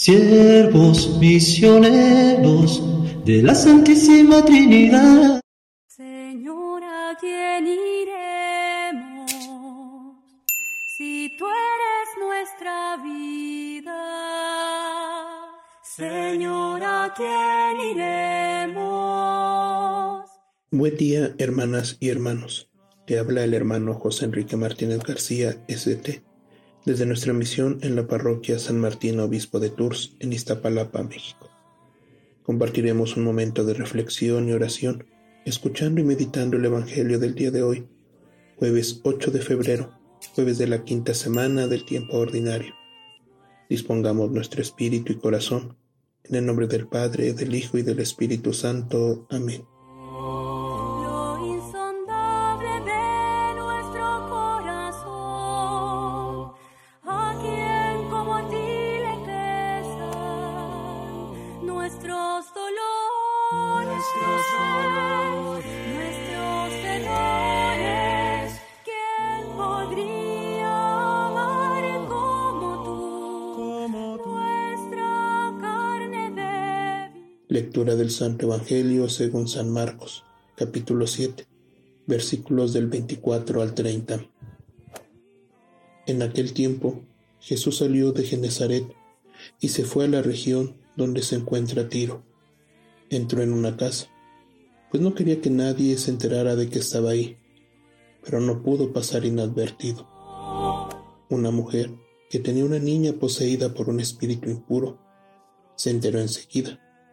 siervos misioneros de la Santísima Trinidad. Señor, ¿a quién iremos si tú eres nuestra vida? Señor, ¿a quién iremos? Buen día, hermanas y hermanos. Te habla el hermano José Enrique Martínez García, ST desde nuestra misión en la parroquia San Martín Obispo de Tours, en Iztapalapa, México. Compartiremos un momento de reflexión y oración, escuchando y meditando el Evangelio del día de hoy, jueves 8 de febrero, jueves de la quinta semana del tiempo ordinario. Dispongamos nuestro espíritu y corazón, en el nombre del Padre, del Hijo y del Espíritu Santo. Amén. Lectura del Santo Evangelio según San Marcos, capítulo 7, versículos del 24 al 30. En aquel tiempo, Jesús salió de Genezaret y se fue a la región donde se encuentra Tiro. Entró en una casa, pues no quería que nadie se enterara de que estaba ahí, pero no pudo pasar inadvertido. Una mujer que tenía una niña poseída por un espíritu impuro se enteró enseguida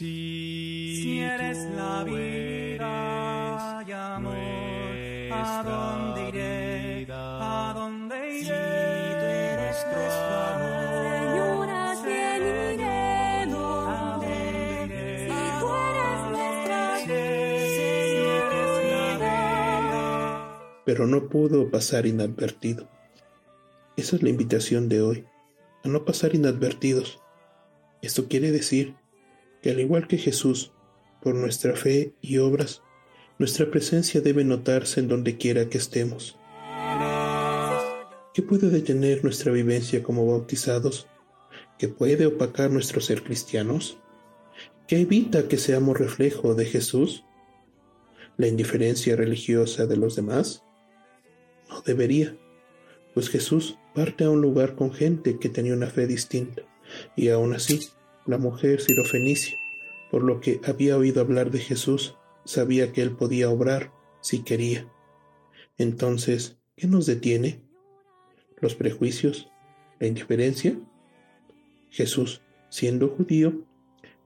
Si, eres la vida y amor, ¿a dónde iré? ¿A dónde iré? Si tú eres nuestro amor, Señora, ¿quién iremos? ¿A dónde iré? Si tú eres nuestra vida. Pero no pudo pasar inadvertido. Esa es la invitación de hoy, a no pasar inadvertidos. Esto quiere decir que al igual que Jesús, por nuestra fe y obras, nuestra presencia debe notarse en donde quiera que estemos. ¿Qué puede detener nuestra vivencia como bautizados? ¿Qué puede opacar nuestro ser cristianos? ¿Qué evita que seamos reflejo de Jesús? ¿La indiferencia religiosa de los demás? No debería, pues Jesús parte a un lugar con gente que tenía una fe distinta, y aún así la mujer sirofenicia, por lo que había oído hablar de Jesús, sabía que él podía obrar si quería. Entonces, ¿qué nos detiene? ¿Los prejuicios? ¿La indiferencia? Jesús, siendo judío,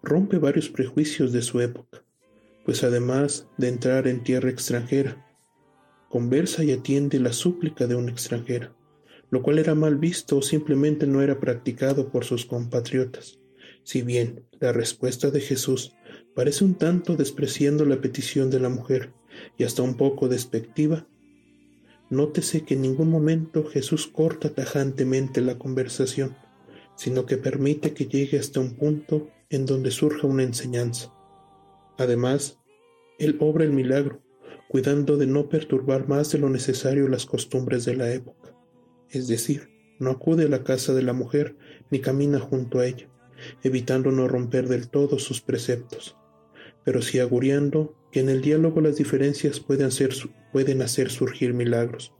rompe varios prejuicios de su época, pues además de entrar en tierra extranjera, conversa y atiende la súplica de una extranjera, lo cual era mal visto o simplemente no era practicado por sus compatriotas. Si bien la respuesta de Jesús parece un tanto despreciando la petición de la mujer y hasta un poco despectiva, nótese que en ningún momento Jesús corta tajantemente la conversación, sino que permite que llegue hasta un punto en donde surja una enseñanza. Además, Él obra el milagro, cuidando de no perturbar más de lo necesario las costumbres de la época, es decir, no acude a la casa de la mujer ni camina junto a ella, evitando no romper del todo sus preceptos, pero sí aguriando que en el diálogo las diferencias pueden, pueden hacer surgir milagros.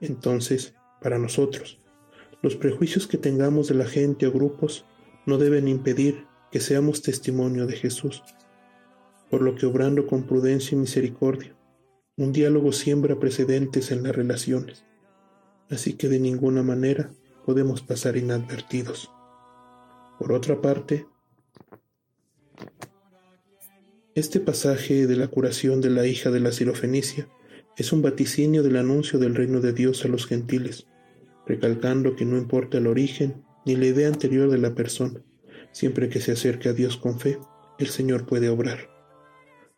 Entonces, para nosotros, los prejuicios que tengamos de la gente o grupos no deben impedir que seamos testimonio de Jesús, por lo que obrando con prudencia y misericordia, un diálogo siembra precedentes en las relaciones, así que de ninguna manera podemos pasar inadvertidos. Por otra parte, este pasaje de la curación de la hija de la Sirofenicia es un vaticinio del anuncio del reino de Dios a los gentiles, recalcando que no importa el origen ni la idea anterior de la persona, siempre que se acerque a Dios con fe, el Señor puede obrar.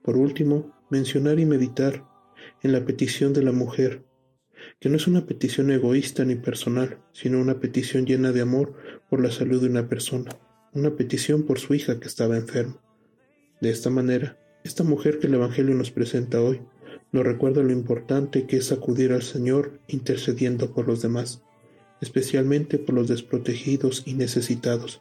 Por último, mencionar y meditar en la petición de la mujer, que no es una petición egoísta ni personal, sino una petición llena de amor por la salud de una persona, una petición por su hija que estaba enferma. De esta manera, esta mujer que el Evangelio nos presenta hoy nos recuerda lo importante que es acudir al Señor intercediendo por los demás, especialmente por los desprotegidos y necesitados.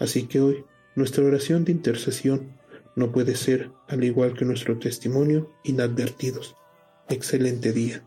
Así que hoy nuestra oración de intercesión no puede ser, al igual que nuestro testimonio, inadvertidos. Excelente día.